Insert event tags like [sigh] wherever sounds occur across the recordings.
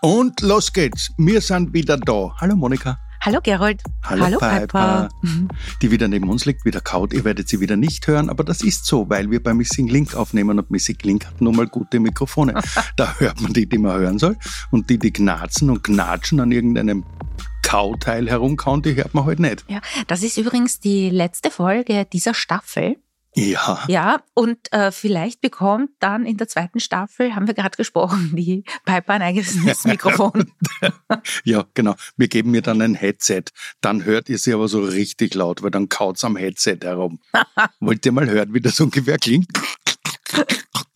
Und los geht's. Wir sind wieder da. Hallo Monika. Hallo Gerold. Hallo, Hallo Piper. Piper. [laughs] Die wieder neben uns liegt, wieder kaut. Ihr werdet sie wieder nicht hören, aber das ist so, weil wir bei Missing Link aufnehmen und Missing Link hat nun mal gute Mikrofone. [laughs] da hört man die, die man hören soll. Und die, die knarzen und knatschen an irgendeinem Kauteil herumkauen, die hört man heute nicht. Ja, das ist übrigens die letzte Folge dieser Staffel. Ja. Ja, und äh, vielleicht bekommt dann in der zweiten Staffel, haben wir gerade gesprochen, [laughs] die Piper ein eigenes [laughs] Mikrofon. ja, genau. Wir geben mir dann ein Headset. Dann hört ihr sie aber so richtig laut, weil dann kaut's am Headset herum. [laughs] Wollt ihr mal hören, wie das ungefähr klingt?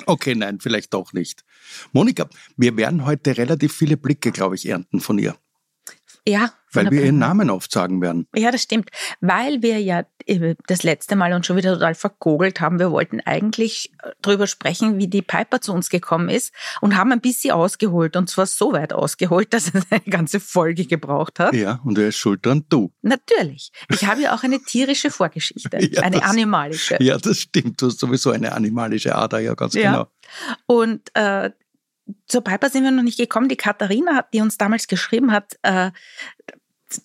Okay, nein, vielleicht doch nicht. Monika, wir werden heute relativ viele Blicke, glaube ich, ernten von ihr, Ja, weil wir ihren. Namen oft sagen werden. Ja, das stimmt. Weil wir ja äh, das letzte Mal uns schon wieder total verkogelt haben. Wir wollten eigentlich äh, drüber sprechen, wie die Piper zu uns gekommen ist und haben ein bisschen ausgeholt. Und zwar so weit ausgeholt, dass es eine ganze Folge gebraucht hat. Ja, und wer ist schuld dran? Du. Natürlich. Ich habe ja auch eine tierische Vorgeschichte. [laughs] Ja, eine das- animalische. Ja, das stimmt. Du hast sowieso eine animalische Ader, ja, ganz Ja. genau. Und äh, zur Piper sind wir noch nicht gekommen. Die Katharina, hat, die uns damals geschrieben hat, äh,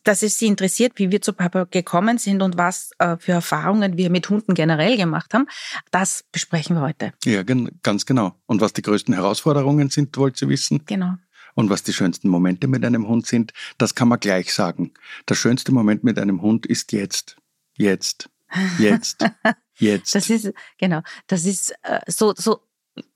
dass es sie interessiert, wie wir zu Piper gekommen sind und was äh, für Erfahrungen wir mit Hunden generell gemacht haben. Das besprechen wir heute. Ja, gen ganz genau. Und was die größten Herausforderungen sind, wollt ihr wissen? Genau. Und was die schönsten Momente mit einem Hund sind, das kann man gleich sagen. Der schönste Moment mit einem Hund ist jetzt. Jetzt. Jetzt. [laughs] Jetzt. Das ist, genau, das ist äh, so, so,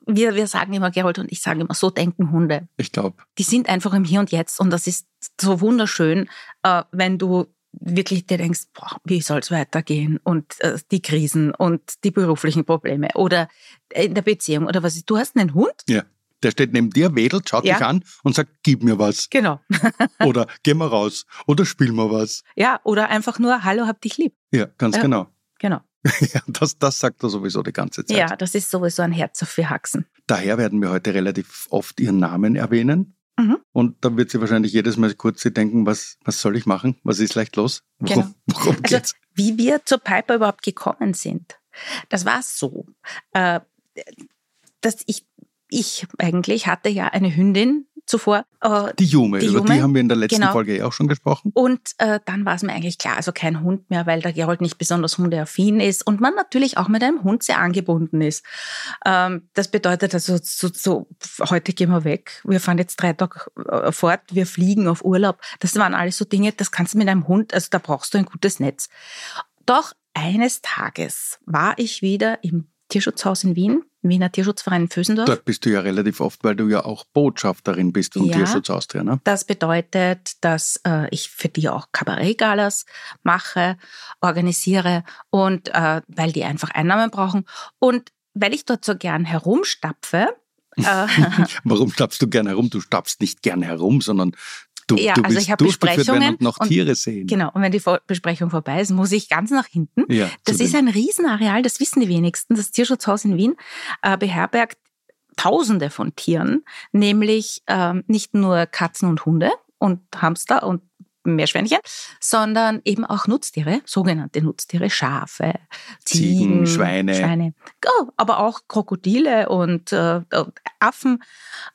wir, wir sagen immer, Gerold und ich sagen immer, so denken Hunde. ich glaube, die sind einfach im Hier und Jetzt und das ist so wunderschön, äh, wenn du wirklich dir denkst, boah, wie soll es weitergehen und äh, die Krisen und die beruflichen Probleme oder in der Beziehung oder was ist. Du hast einen Hund? ja. Der steht neben dir, wedelt, schaut Ja. dich an und sagt, gib mir was. Genau. [laughs] Oder geh mal raus. Oder spiel mal was. ja, oder einfach nur, hallo, hab dich lieb. Ja, ganz Ja. genau. Genau. [laughs] Ja, das, das sagt er sowieso die ganze Zeit. Ja, das ist sowieso ein Herz auf vier Haxen. Daher werden wir heute relativ oft ihren Namen erwähnen. Mhm. Und dann wird sie wahrscheinlich jedes Mal kurz denken, was, was soll ich machen? Was ist leicht los? Worum, Genau. [laughs] worum Also, geht's? wie wir zur Piper überhaupt gekommen sind, das war so, äh, dass ich, ich eigentlich hatte ja eine Hündin zuvor. Äh, Die Jume, die über Jume, die haben wir in der letzten genau. Folge eh auch schon gesprochen. Und äh, dann war es mir eigentlich klar, also kein Hund mehr, weil der Gerold nicht besonders hundeaffin ist und man natürlich auch mit einem Hund sehr angebunden ist. Ähm, das bedeutet also, so, so, heute gehen wir weg, wir fahren jetzt drei Tage äh, fort, wir fliegen auf Urlaub. Das waren alles so Dinge, das kannst du mit einem Hund, also da brauchst du ein gutes Netz. Doch eines Tages war ich wieder im Tierschutzhaus in Wien, Wiener Tierschutzverein Vösendorf. Dort bist du ja relativ oft, weil du ja auch Botschafterin bist vom Ja. Tierschutz Austria. Ne? Das bedeutet, dass äh, ich für die auch Kabarettgalas mache, organisiere und äh, weil die einfach Einnahmen brauchen und weil ich dort so gern herumstapfe. Äh, [laughs] Warum stapfst du gern herum? Du stapfst nicht gern herum, sondern du, Ja, du also ich hab durchgeführt werden Besprechungen und noch Tiere sehen. genau, und wenn die Besprechung vorbei ist, muss ich ganz nach hinten. Ja, Das ist ein Riesenareal, das wissen die wenigsten. Das Tierschutzhaus in Wien äh, beherbergt Tausende von Tieren, nämlich ähm, nicht nur Katzen und Hunde und Hamster und Meerschweinchen, sondern eben auch Nutztiere, sogenannte Nutztiere, Schafe, Ziegen, Ziegen, Schweine. Schweine ja, aber auch Krokodile und äh, Affen.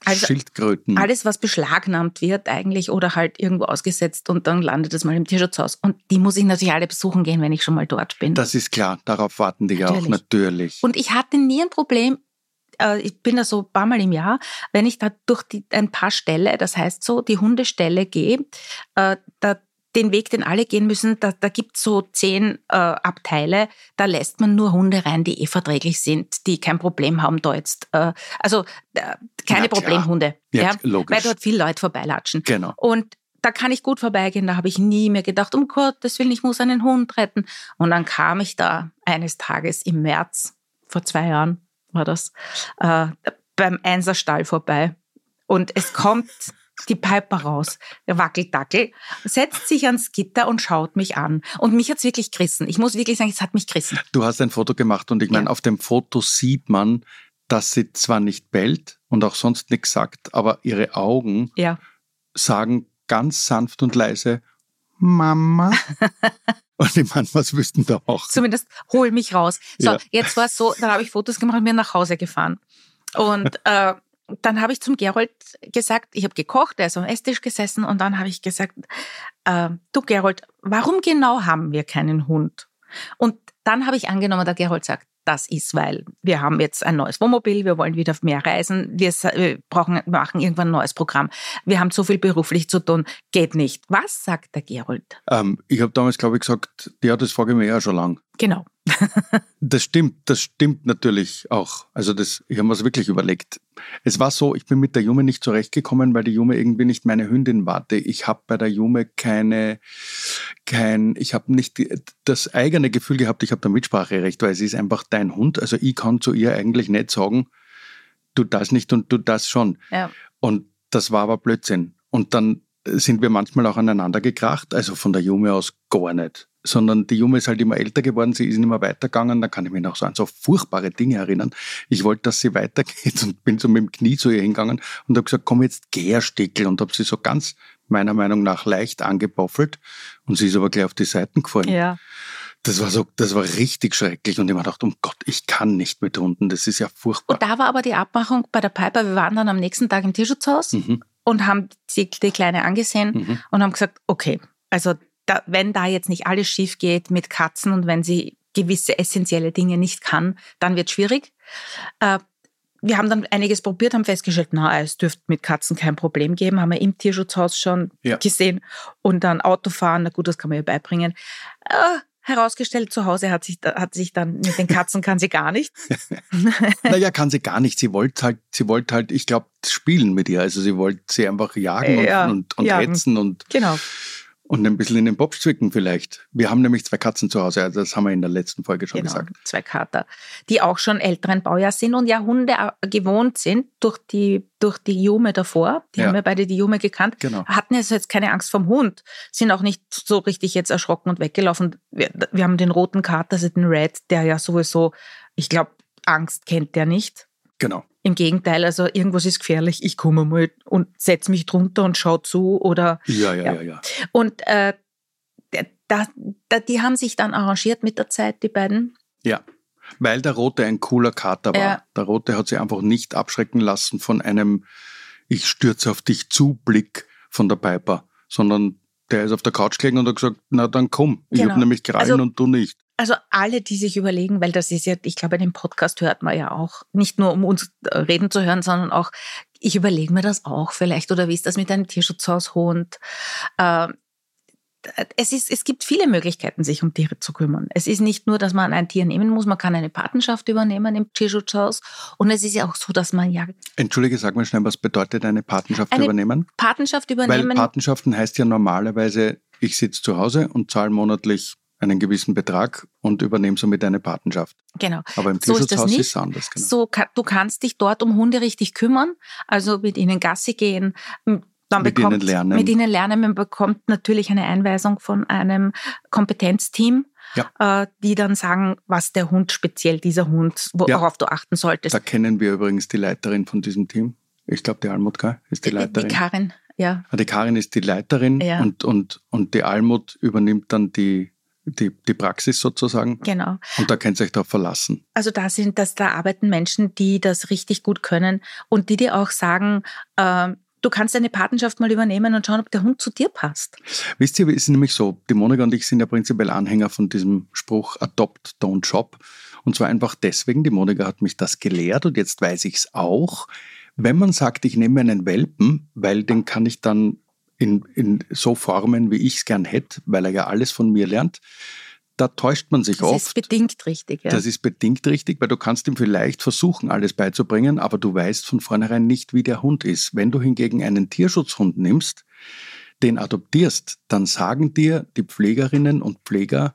Also Schildkröten. alles, was beschlagnahmt wird eigentlich oder halt irgendwo ausgesetzt und dann landet es mal im Tierschutzhaus. Und die muss ich natürlich alle besuchen gehen, wenn ich schon mal dort bin. Das ist klar, darauf warten die ja auch natürlich. Und ich hatte nie ein Problem, äh, ich bin da so ein paar Mal im Jahr, wenn ich da durch die, ein paar Ställe, das heißt so die Hundestelle gehe, äh, da den Weg, den alle gehen müssen, da, da gibt so zehn äh, Abteile, da lässt man nur Hunde rein, die eh verträglich sind, die kein Problem haben da jetzt. Äh, also äh, keine klar. Problemhunde, Ja, ja, logisch. weil dort viele Leute vorbeilatschen. Genau. Und da kann ich gut vorbeigehen. Da habe ich nie mehr gedacht, um Gottes Willen, ich muss einen Hund retten. Und dann kam ich da eines Tages im März, vor zwei Jahren war das, äh, beim Einserstall vorbei und es kommt die Piper raus, der Wackeldackel, setzt sich ans Gitter und schaut mich an. Und mich hat's wirklich gerissen. Ich muss wirklich sagen, es hat mich gerissen. Du hast ein Foto gemacht und ich meine, Ja. auf dem Foto sieht man, dass sie zwar nicht bellt und auch sonst nichts sagt, aber ihre Augen Ja. sagen ganz sanft und leise Mama. [laughs] und ich meine, was wüssten da auch? Zumindest hol mich raus. So, Ja. jetzt war es so, dann habe ich Fotos gemacht und bin nach Hause gefahren. Und [laughs] äh, dann habe ich zum Gerold gesagt, ich habe gekocht, er ist am Esstisch gesessen und dann habe ich gesagt, äh, du Gerold, warum genau haben wir keinen Hund? Und dann habe ich angenommen, der Gerold sagt, das ist, weil wir haben jetzt ein neues Wohnmobil, wir wollen wieder mehr reisen, wir brauchen, machen irgendwann ein neues Programm. Wir haben so viel beruflich zu tun, geht nicht. Was sagt der Gerold? Ähm, ich habe damals, glaube ich, gesagt, ja, das frage ich mich ja schon lang. Genau. Das stimmt, das stimmt natürlich auch. Also das, ich habe mir das wirklich überlegt. Es war so, ich bin mit der Jume nicht zurechtgekommen, weil die Jume irgendwie nicht meine Hündin war. Ich habe bei der Jume keine, kein, ich habe nicht das eigene Gefühl gehabt, ich habe da Mitspracherecht, weil sie ist einfach dein Hund. Also ich kann zu ihr eigentlich nicht sagen, du das nicht und du das schon. Ja. Und das war aber Blödsinn. Und dann sind wir manchmal auch aneinander gekracht, also von der Jume aus gar nicht. Sondern die Jume ist halt immer älter geworden, sie ist immer weitergegangen, da kann ich mich noch so an so furchtbare Dinge erinnern. Ich wollte, dass sie weitergeht und bin so mit dem Knie zu ihr hingegangen und habe gesagt, komm jetzt, geh, Herr Stickel. Und habe sie so ganz, meiner Meinung nach, leicht angeboffelt. Und sie ist aber gleich auf die Seiten gefallen. Ja. Das war so, das war richtig schrecklich. Und ich mir gedacht, um Gott, ich kann nicht mit Hunden, das ist ja furchtbar. Und da war aber die Abmachung bei der Piper, wir waren dann am nächsten Tag im Tierschutzhaus Mhm, und haben die, die Kleine angesehen mhm. und haben gesagt, okay, also da, wenn da jetzt nicht alles schief geht mit Katzen und wenn sie gewisse essentielle Dinge nicht kann, dann wird schwierig. Äh, wir haben dann einiges probiert, haben festgestellt, na, es dürfte mit Katzen kein Problem geben, haben wir im Tierschutzhaus schon Ja. gesehen. Und dann Autofahren, na gut, das kann man ihr beibringen. Äh, herausgestellt, zu Hause hat sich, hat sich dann mit den Katzen kann sie gar nicht. [laughs] Naja, kann sie gar nicht. Sie wollte halt, sie wollte halt, ich glaube, spielen mit ihr. Also sie wollte sie einfach jagen Ja, und, und, und jagen. hetzen und, Genau. Und ein bisschen in den Bob zwicken vielleicht. Wir haben nämlich zwei Katzen zu Hause, also das haben wir in der letzten Folge schon Genau, gesagt. zwei Kater, die auch schon älteren Baujahr sind und ja Hunde äh, gewohnt sind durch die, durch die Jume davor. Die Ja. haben ja beide die Jume gekannt. Genau. Hatten also jetzt keine Angst vom Hund, sind auch nicht so richtig jetzt erschrocken und weggelaufen. Wir, wir haben den roten Kater, also den Red, der ja sowieso, ich glaube, Angst kennt der nicht. Genau. Im Gegenteil, also irgendwas ist gefährlich, ich komme mal und setze mich drunter und schau zu oder Ja, ja, Ja. ja, ja. und äh, da, da, die haben sich dann arrangiert mit der Zeit, die beiden. Ja. Weil der Rote ein cooler Kater war. Ja. Der Rote hat sich einfach nicht abschrecken lassen von einem Ich stürze auf dich zu Blick von der Piper, sondern der ist auf der Couch gelegen und hat gesagt, na dann komm. Ich Genau. habe nämlich Krallen Also- und du nicht. Also alle, die sich überlegen, weil das ist ja, ich glaube, den Podcast hört man ja auch, nicht nur um uns äh, reden zu hören, sondern auch, ich überlege mir das auch vielleicht, oder wie ist das mit einem Tierschutzhaushund? Äh, es, ist, es gibt viele Möglichkeiten, sich um Tiere zu kümmern. Es ist nicht nur, dass man ein Tier nehmen muss, man kann eine Patenschaft übernehmen im Tierschutzhaus. Und es ist ja auch so, dass man ja Entschuldige, sag mal schnell, was bedeutet eine Patenschaft Eine übernehmen? Patenschaft Weil übernehmen. Patenschaften heißt ja normalerweise, ich sitze zu Hause und zahle monatlich einen gewissen Betrag und übernehme somit eine Patenschaft. genau. Aber im So ist das Tierschutzhaus nicht. ist es anders. Genau. So, du kannst dich dort um Hunde richtig kümmern, also mit ihnen Gassi gehen, dann Mit bekommt, ihnen lernen. Mit ihnen lernen. Man bekommt natürlich eine Einweisung von einem Kompetenzteam, äh, die dann sagen, was der Hund speziell, dieser Hund, Ja. worauf du achten solltest. Da kennen wir übrigens die Leiterin von diesem Team. Ich glaube, die Almut K. ist die die Leiterin. Karin, ja. Ah, Die Karin ist die Leiterin Ja. und, und, und die Almut übernimmt dann die, die, die Praxis sozusagen. Genau. Und da könnt ihr euch darauf verlassen. Also da sind das, da arbeiten Menschen, die das richtig gut können und die dir auch sagen, äh, du kannst eine Patenschaft mal übernehmen und schauen, ob der Hund zu dir passt. Wisst ihr, es ist nämlich so, die Monika und ich sind ja prinzipiell Anhänger von diesem Spruch Adopt, don't shop. Und zwar einfach deswegen, die Monika hat mich das gelehrt und jetzt weiß ich es auch. Wenn man sagt, ich nehme einen Welpen, weil den kann ich dann in, in so formen, wie ich es gern hätte, weil er ja alles von mir lernt, da täuscht man sich Das oft. ist bedingt richtig. Ja. Das ist bedingt richtig, weil du kannst ihm vielleicht versuchen, alles beizubringen, aber du weißt von vornherein nicht, wie der Hund ist. Wenn du hingegen einen Tierschutzhund nimmst, den adoptierst, dann sagen dir die Pflegerinnen und Pfleger,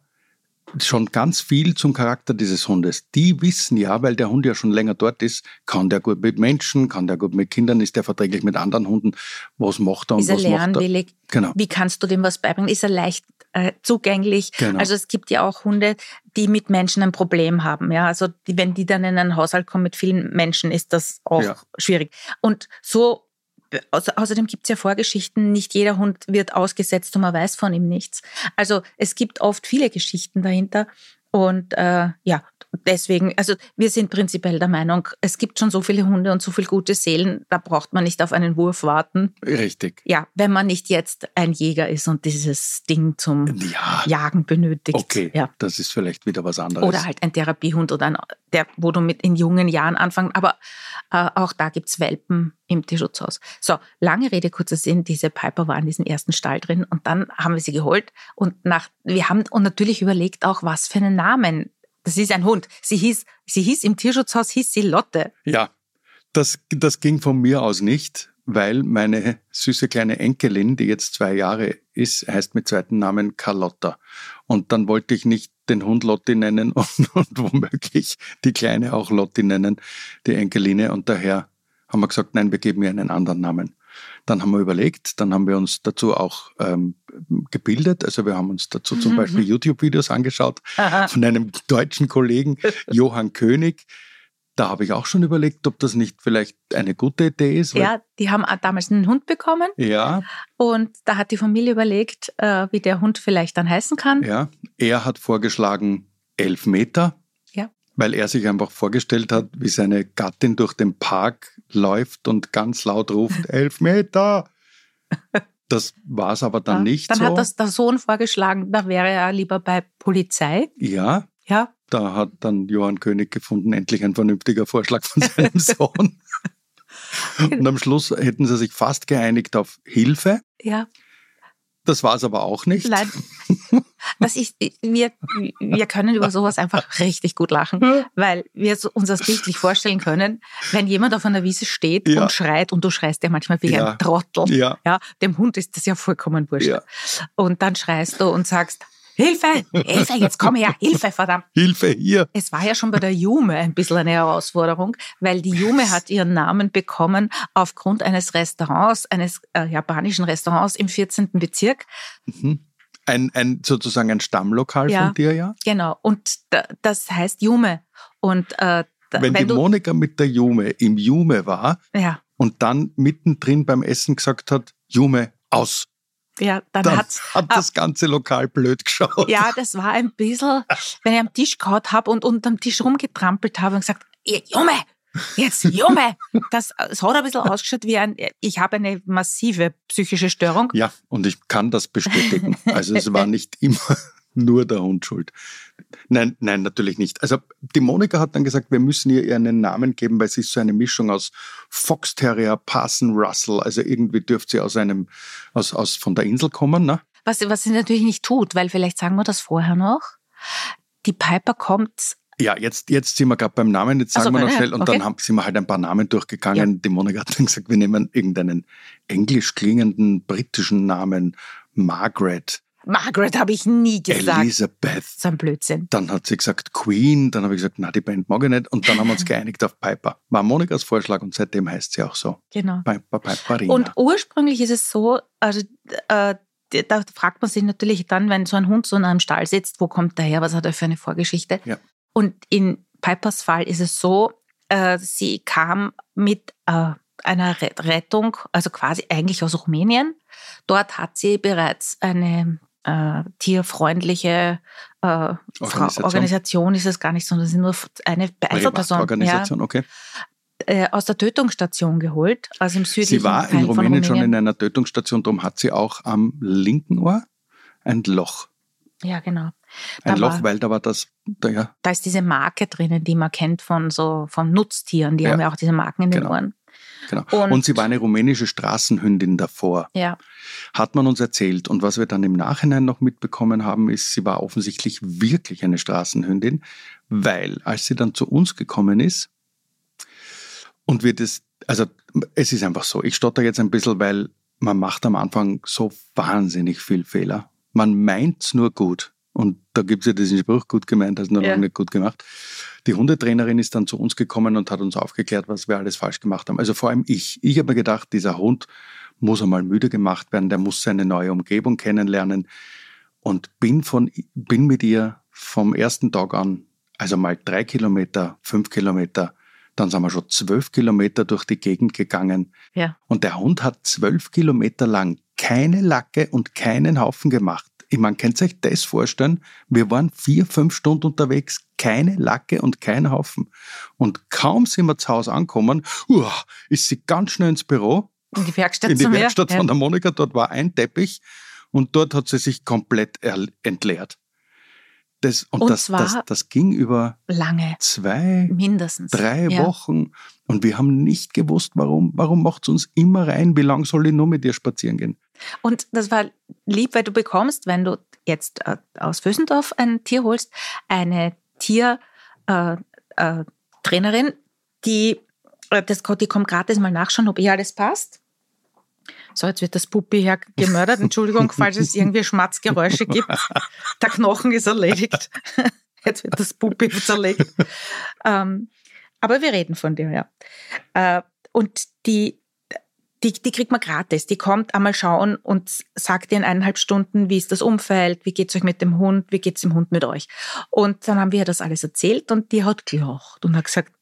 schon ganz viel zum Charakter dieses Hundes. Die wissen ja, weil der Hund ja schon länger dort ist, kann der gut mit Menschen, kann der gut mit Kindern, ist der verträglich mit anderen Hunden, was macht er und ist er was macht er. lernwillig? Genau. Wie kannst du dem was beibringen? Ist er leicht äh, zugänglich? Genau. Also es gibt ja auch Hunde, die mit Menschen ein Problem haben. Ja, also die, wenn die dann in einen Haushalt kommen mit vielen Menschen, ist das auch Ja. schwierig. Und so Außerdem gibt es ja Vorgeschichten, nicht jeder Hund wird ausgesetzt und man weiß von ihm nichts. Also es gibt oft viele Geschichten dahinter. Und äh, ja, deswegen, also wir sind prinzipiell der Meinung, es gibt schon so viele Hunde und so viele gute Seelen, da braucht man nicht auf einen Wurf warten. Richtig. Ja, wenn man nicht jetzt ein Jäger ist und dieses Ding zum Ja, Jagen benötigt. okay. Ja. Das ist vielleicht wieder was anderes. Oder halt ein Therapiehund oder ein, der, wo du mit in jungen Jahren anfängst. Aber äh, auch da gibt's Welpen im Tierschutzhaus. So, lange Rede, kurzer Sinn, diese Piper war in diesem ersten Stall drin und dann haben wir sie geholt und nach, wir haben und natürlich überlegt auch, was für einen Namen. Das ist ein Hund. Sie hieß, sie hieß im Tierschutzhaus, hieß sie Lotte. Ja, das, das ging von mir aus nicht, weil meine süße kleine Enkelin, die jetzt zwei Jahre ist, heißt mit zweiten Namen Carlotta. Und dann wollte ich nicht den Hund Lotti nennen [laughs] und, und womöglich die Kleine auch Lotti nennen, die Enkeline. Und daher haben wir gesagt, nein, wir geben ihr einen anderen Namen. Dann haben wir überlegt, dann haben wir uns dazu auch ähm, gebildet. Also wir haben uns dazu zum Mhm. Beispiel YouTube-Videos angeschaut von einem deutschen Kollegen, [laughs] Johann König. Da habe ich auch schon überlegt, ob das nicht vielleicht eine gute Idee ist. Ja, die haben damals einen Hund bekommen ja, und da hat die Familie überlegt, äh, wie der Hund vielleicht dann heißen kann. ja. Er hat vorgeschlagen elf Meter. Weil er sich einfach vorgestellt hat, wie seine Gattin durch den Park läuft und ganz laut ruft, [laughs] elf Meter. Das war es aber dann Ja. nicht Dann so. hat das der Sohn vorgeschlagen, da wäre er lieber bei Polizei. ja, Ja, da hat dann Johann König gefunden, endlich ein vernünftiger Vorschlag von [laughs] seinem Sohn. Und am Schluss hätten sie sich fast geeinigt auf Hilfe. ja, Das war es aber auch nicht. nein. [laughs] Das ist, wir, wir können über sowas einfach richtig gut lachen, weil wir uns das bildlich vorstellen können, wenn jemand auf einer Wiese steht Ja. und schreit und du schreist ja manchmal wie Ja. ein Trottel. Ja, Ja, dem Hund ist das ja vollkommen wurscht. Und dann schreist du und sagst, Hilfe, Hilfe, jetzt komm her, Hilfe, verdammt. Hilfe hier. Es war ja schon bei der Jume ein bisschen eine Herausforderung, weil die Jume hat ihren Namen bekommen aufgrund eines Restaurants, eines äh, japanischen Restaurants im 14. Bezirk. Mhm. Ein, ein sozusagen ein Stammlokal Ja. von dir, ja? Genau. Und da, das heißt Jume. Und äh, da, Wenn, die du, Monika mit der Jume im Jume war ja, und dann mittendrin beim Essen gesagt hat, Jume, aus, ja, dann, dann hat's hat ah. das ganze Lokal blöd geschaut. Ja, das war ein bisschen, wenn ich am Tisch gehauen habe und unterm Tisch rumgetrampelt habe und gesagt, "Ihr Junge, jetzt Junge. Das, es hat ein bisschen ausgeschaut wie ein, ich habe eine massive psychische Störung. Ja, und ich kann das bestätigen. Also es war nicht immer [laughs] nur der Hund schuld. Nein, nein, natürlich nicht. Also die Monika hat dann gesagt, wir müssen ihr einen Namen geben, weil sie ist so eine Mischung aus Fox Terrier, Parson Russell. Also irgendwie dürfte sie aus einem, aus, aus von der Insel kommen, ne? Was, was sie natürlich nicht tut, weil vielleicht sagen wir das vorher noch. Die Piper kommt, Ja, jetzt, jetzt sind wir gerade beim Namen, jetzt sagen Also, wir noch ja, schnell und okay. dann haben, sind wir halt ein paar Namen durchgegangen. Die Monika hat dann gesagt, wir nehmen irgendeinen englisch klingenden britischen Namen, Margaret, Margaret habe ich nie gesagt. Elizabeth. So ein Blödsinn. Dann hat sie gesagt Queen, dann habe ich gesagt, na, die Band mag ich nicht. Und dann haben wir uns [laughs] geeinigt auf Piper. War Monikas Vorschlag und seitdem heißt sie auch so. Genau. Piper, Piperina. Und ursprünglich ist es so, also äh, da fragt man sich natürlich dann, wenn so ein Hund so in einem Stall sitzt, wo kommt der her, was hat er für eine Vorgeschichte? Ja. Und in Pipers Fall ist es so, äh, sie kam mit äh, einer Ret- Rettung, also quasi eigentlich aus Rumänien. Dort hat sie bereits eine äh, tierfreundliche äh, Organisation. Organisation. Ist es gar nicht, sondern sie sind nur eine Einzelperson. Ja, Organisation, okay. äh, aus der Tötungsstation geholt, also im südlichen Sie war Teil in von Rumänien schon Rumänien. in einer Tötungsstation, darum hat sie auch am linken Ohr ein Loch. Ja, genau. Ein Da Loch, war- weil da war das, da, ja, Da ist diese Marke drinnen, die man kennt von so von Nutztieren. Die Ja. haben ja auch diese Marken in den Genau. Ohren. genau. Und- Und, sie war eine rumänische Straßenhündin davor. Ja, hat man uns erzählt. Und was wir dann im Nachhinein noch mitbekommen haben, ist, sie war offensichtlich wirklich eine Straßenhündin, weil als sie dann zu uns gekommen ist und wir das, also es ist einfach so, ich stotter jetzt ein bisschen, weil man macht am Anfang so wahnsinnig viel Fehler. Man meint's nur gut. Und da gibt es ja diesen Spruch, gut gemeint, also noch Ja. nicht gut gemacht. Die Hundetrainerin ist dann zu uns gekommen und hat uns aufgeklärt, was wir alles falsch gemacht haben. Also vor allem ich. Ich habe mir gedacht, dieser Hund muss einmal müde gemacht werden, der muss seine neue Umgebung kennenlernen und bin, von, bin mit ihr vom ersten Tag an, also mal drei Kilometer, fünf Kilometer, dann sind wir schon zwölf Kilometer durch die Gegend gegangen. Ja. Und der Hund hat zwölf Kilometer lang keine Lacke und keinen Haufen gemacht. Ich meine, könnt ihr euch das vorstellen? Wir waren vier, fünf Stunden unterwegs, keine Lacke und kein Haufen. Und kaum sind wir zu Hause angekommen, uah, ist sie ganz schnell ins Büro, In die Werkstatt in die. Werkstatt von der Monika, dort war ein Teppich und dort hat sie sich komplett entleert. Das, und Und das, das, das ging über Lange, zwei, mindestens. drei ja. Wochen und wir haben nicht gewusst, warum. Warum macht uns immer rein? Wie lange soll ich nur mit dir spazieren gehen? Und das war lieb, weil du bekommst, wenn du jetzt äh, aus Vösendorf ein Tier holst, eine Tiertrainerin, äh, äh, die, äh, das, die kommt gratis mal nachschauen, ob eh alles passt. So, jetzt wird das Puppi her gemördert. [laughs] Entschuldigung, falls es irgendwie Schmatzgeräusche gibt. Der Knochen ist erledigt. [laughs] Jetzt wird das Puppi zerlegt. Ähm, aber wir reden von dir, ja. Äh, und die, die, die kriegt man gratis. Die kommt einmal schauen und sagt in eineinhalb Stunden, wie ist das Umfeld, wie geht's euch mit dem Hund, wie geht's dem Hund mit euch. Und dann haben wir ihr das alles erzählt und die hat gelacht und hat gesagt,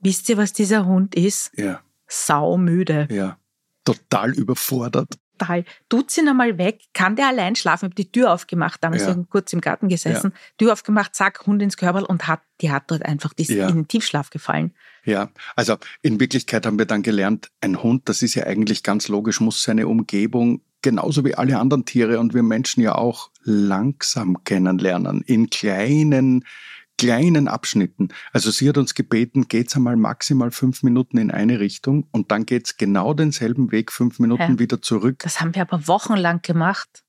wisst ihr, was dieser Hund ist? Ja, Saumüde. ja. Total überfordert. Total. Tut sie einmal weg, kann der allein schlafen. Ich habe die Tür aufgemacht, damals Ja. kurz im Garten gesessen, Tür aufgemacht, zack, Hund ins Körperl und hat, die hat dort einfach, die Ja. in den Tiefschlaf gefallen. Ja, also in Wirklichkeit haben wir dann gelernt, ein Hund, das ist ja eigentlich ganz logisch, muss seine Umgebung genauso wie alle anderen Tiere und wir Menschen ja auch langsam kennenlernen, in kleinen, kleinen Abschnitten. Also sie hat uns gebeten, geht's einmal maximal fünf Minuten in eine Richtung und dann geht's genau denselben Weg fünf Minuten Ja. wieder zurück. Das haben wir aber wochenlang gemacht.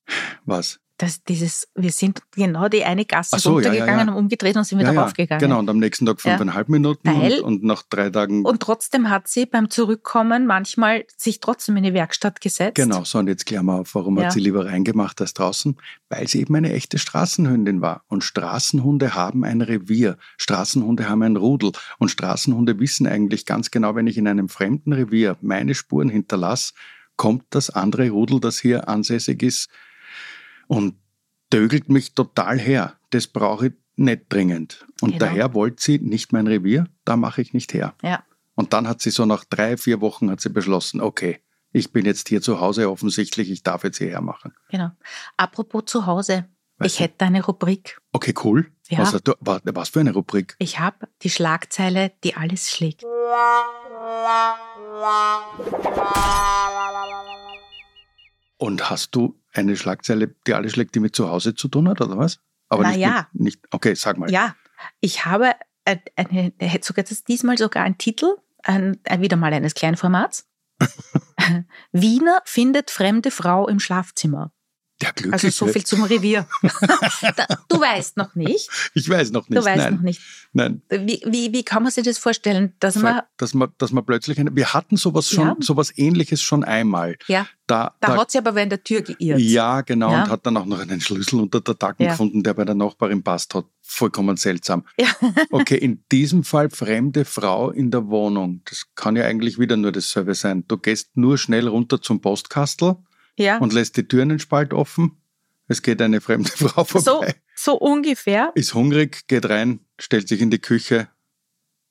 Was? Das, dieses, wir sind genau die eine Gasse so, ja, ja, runtergegangen, ja. haben umgedreht und sind wieder raufgegangen. Genau, und am nächsten Tag Ja. fünfeinhalb Minuten und, und nach drei Tagen Und trotzdem hat sie beim Zurückkommen manchmal sich trotzdem in die Werkstatt gesetzt. Genau, so und jetzt klären wir auf, warum Ja. hat sie lieber reingemacht als draußen? Weil sie eben eine echte Straßenhündin war. Und Straßenhunde haben ein Revier. Straßenhunde haben ein Rudel. Und Straßenhunde wissen eigentlich ganz genau, wenn ich in einem fremden Revier meine Spuren hinterlasse, kommt das andere Rudel, das hier ansässig ist, und dögelt mich total her. Das brauche ich nicht dringend. Und Genau. daher wollte sie nicht mein Revier, da mache ich nicht her. Ja. Und dann hat sie so nach drei, vier Wochen hat sie beschlossen, okay, ich bin jetzt hier zu Hause offensichtlich, ich darf jetzt hierher machen. Genau. Apropos zu Hause. Weißt ich du? hätte eine Rubrik. Okay, cool. Ja. Was, du, wa- was für eine Rubrik? Ich habe die Schlagzeile, die alles schlägt. Und hast du eine Schlagzeile, die alles schlägt, die mit zu Hause zu tun hat, oder was? Aber Na nicht, ja. mit, nicht. Okay, sag mal. Ja, ich habe ein- eine, hätte sogar diesmal sogar einen Titel, ein, ein, wieder mal eines kleinen Formats. [laughs] Wiener findet fremde Frau im Schlafzimmer. Ja, glücklich. Also so viel zum Revier. [laughs] Da- du weißt noch nicht. Ich weiß noch nicht. Du weißt nein. noch nicht. Nein. Wie, wie, wie kann man sich das vorstellen, dass man, Dass man, dass man plötzlich eine, wir hatten sowas schon, Ja. sowas ähnliches schon einmal. ja, Da, da hat sie aber wer in der Tür geirrt. Ja, genau, Ja. und hat dann auch noch einen Schlüssel unter der Tacken Ja. gefunden, der bei der Nachbarin passt hat. Vollkommen seltsam. Ja. [laughs] Okay, in diesem Fall fremde Frau in der Wohnung. Das kann ja eigentlich wieder nur dasselbe sein. Du gehst nur schnell runter zum Postkastel ja. und lässt die Tür einen Spalt offen. Es geht eine fremde [laughs] Frau so, vorbei, so ungefähr. ist hungrig, geht rein, stellt sich in die Küche.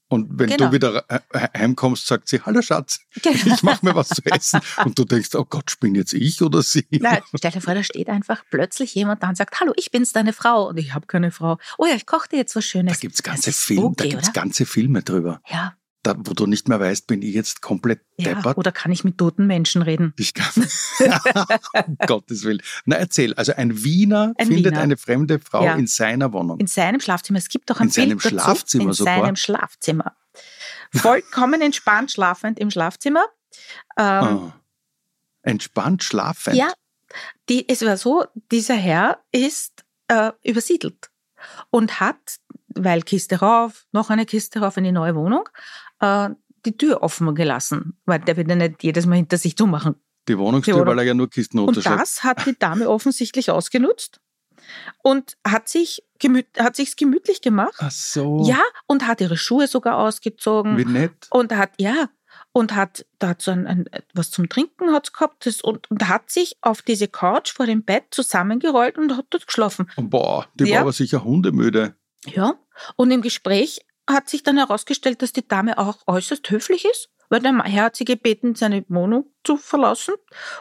Und wenn Genau. du wieder he- heimkommst, sagt sie, hallo Schatz, Genau. ich mach mir was zu essen. Und du denkst, oh Gott, bin jetzt ich oder sie? Nein, stell dir vor, da steht einfach plötzlich jemand da und sagt, hallo, ich bin's, deine Frau. Und ich habe keine Frau. Oh ja, ich koche dir jetzt was Schönes. Da gibt's ganze da okay, gibt's oder? ganze Filme drüber. Ja, Da, wo du nicht mehr weißt, bin ich jetzt komplett ja. deppert. Oder kann ich mit toten Menschen reden? Ich kann. [laughs] um Gottes Willen. Na, erzähl. Also ein Wiener Ein findet Wiener. eine fremde Frau Ja. in seiner Wohnung. In seinem Schlafzimmer. Es gibt auch ein In seinem Bild dazu. Schlafzimmer In sogar? seinem Schlafzimmer. Vollkommen entspannt schlafend im Schlafzimmer. Ähm, Ah. Entspannt schlafend. Ja, die, es war so, dieser Herr ist äh, übersiedelt und hat, weil Kiste rauf, noch eine Kiste rauf in die neue Wohnung, äh, die Tür offen gelassen, weil der wird ja nicht jedes Mal hinter sich zumachen. Die Wohnungstür, Die Wohnung- weil er ja nur Kisten Und das hat die Dame offensichtlich ausgenutzt und hat sich gemüt, hat sich's gemütlich gemacht. Ach so. Ja, und hat ihre Schuhe sogar ausgezogen. Wie nett. Und hat, ja, und hat dazu ein, ein, was zum Trinken hat's gehabt das, und, und hat sich auf diese Couch vor dem Bett zusammengerollt und hat dort geschlafen. Boah, die Ja. war aber sicher hundemüde. Ja. Und im Gespräch hat sich dann herausgestellt, dass die Dame auch äußerst höflich ist, weil der Herr hat sie gebeten, seine Wohnung zu verlassen.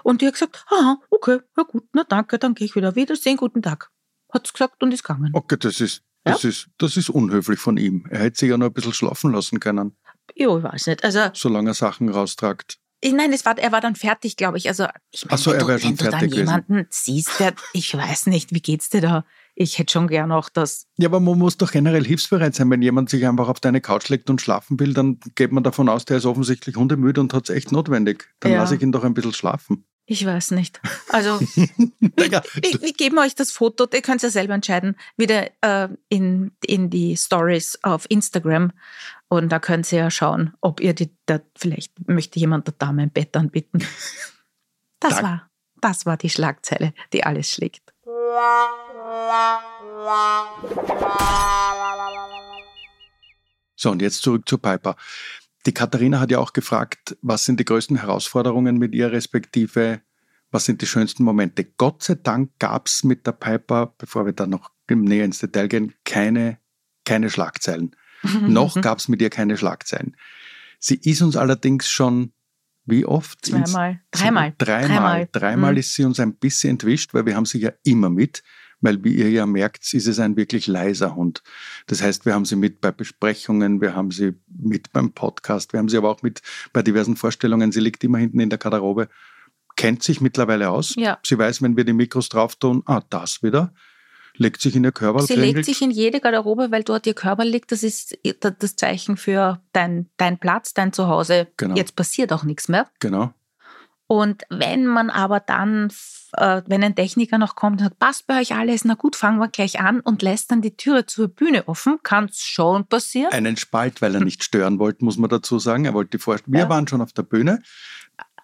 Und die hat gesagt, aha, okay, ja gut, na danke, dann gehe ich wieder. Wiedersehen, guten Tag. Hat's gesagt und ist gegangen. Okay, das ist, das ist, das ist unhöflich von ihm. Er hätte sich ja noch ein bisschen schlafen lassen können, Ja, ich weiß nicht. Also, solange er Sachen raustragt. nein, es war, er war dann fertig, glaube ich. Also, ich meine, so, wenn, er du, wenn du dann fertig gewesen. jemanden siehst, der, ich weiß nicht, wie geht's dir da? Ich hätte schon gern auch das. Ja, aber man muss doch generell hilfsbereit sein. Wenn jemand sich einfach auf deine Couch legt und schlafen will, dann geht man davon aus, der ist offensichtlich hundemüde und hat es echt notwendig. Dann Ja. lasse ich ihn doch ein bisschen schlafen. Ich weiß nicht. Also, wir, wir geben euch das Foto, ihr könnt ja selber entscheiden, wieder äh, in, in die Stories auf Instagram. Und da könnt ihr ja schauen, ob ihr die, da, vielleicht möchte jemand der Dame ein Bett anbieten. Das Dank- war, das war die Schlagzeile, die alles schlägt. So, und jetzt zurück zu Piper. Die Katharina hat ja auch gefragt, was sind die größten Herausforderungen mit ihr, respektive was sind die schönsten Momente. Gott sei Dank gab es mit der Piper, bevor wir dann noch näher ins Detail gehen, keine, keine Schlagzeilen. [laughs] Noch gab es mit ihr keine Schlagzeilen. Sie ist uns allerdings schon, wie oft? Zweimal, dreimal. Dreimal. Dreimal. Dreimal Mhm. ist sie uns ein bisschen entwischt, weil wir haben sie ja immer mit, weil wie ihr ja merkt, ist es ein wirklich leiser Hund. Das heißt, wir haben sie mit bei Besprechungen, wir haben sie mit beim Podcast, wir haben sie aber auch mit bei diversen Vorstellungen. Sie liegt immer hinten in der Garderobe, kennt sich mittlerweile aus. Ja. Sie weiß, wenn wir die Mikros drauf tun, ah, das wieder, legt sich in ihr Körper, Sie legt sich in jede Garderobe, weil dort ihr Körper liegt. Das ist das Zeichen für dein, dein Platz, dein Zuhause. Genau. Jetzt passiert auch nichts mehr. Genau. Und wenn man aber dann, äh, wenn ein Techniker noch kommt und sagt, passt bei euch alles, na gut, fangen wir gleich an und lässt dann die Türe zur Bühne offen, kann es schon passieren. Einen Spalt, weil er nicht stören wollte, muss man dazu sagen. Er wollte die Wir Ja. waren schon auf der Bühne.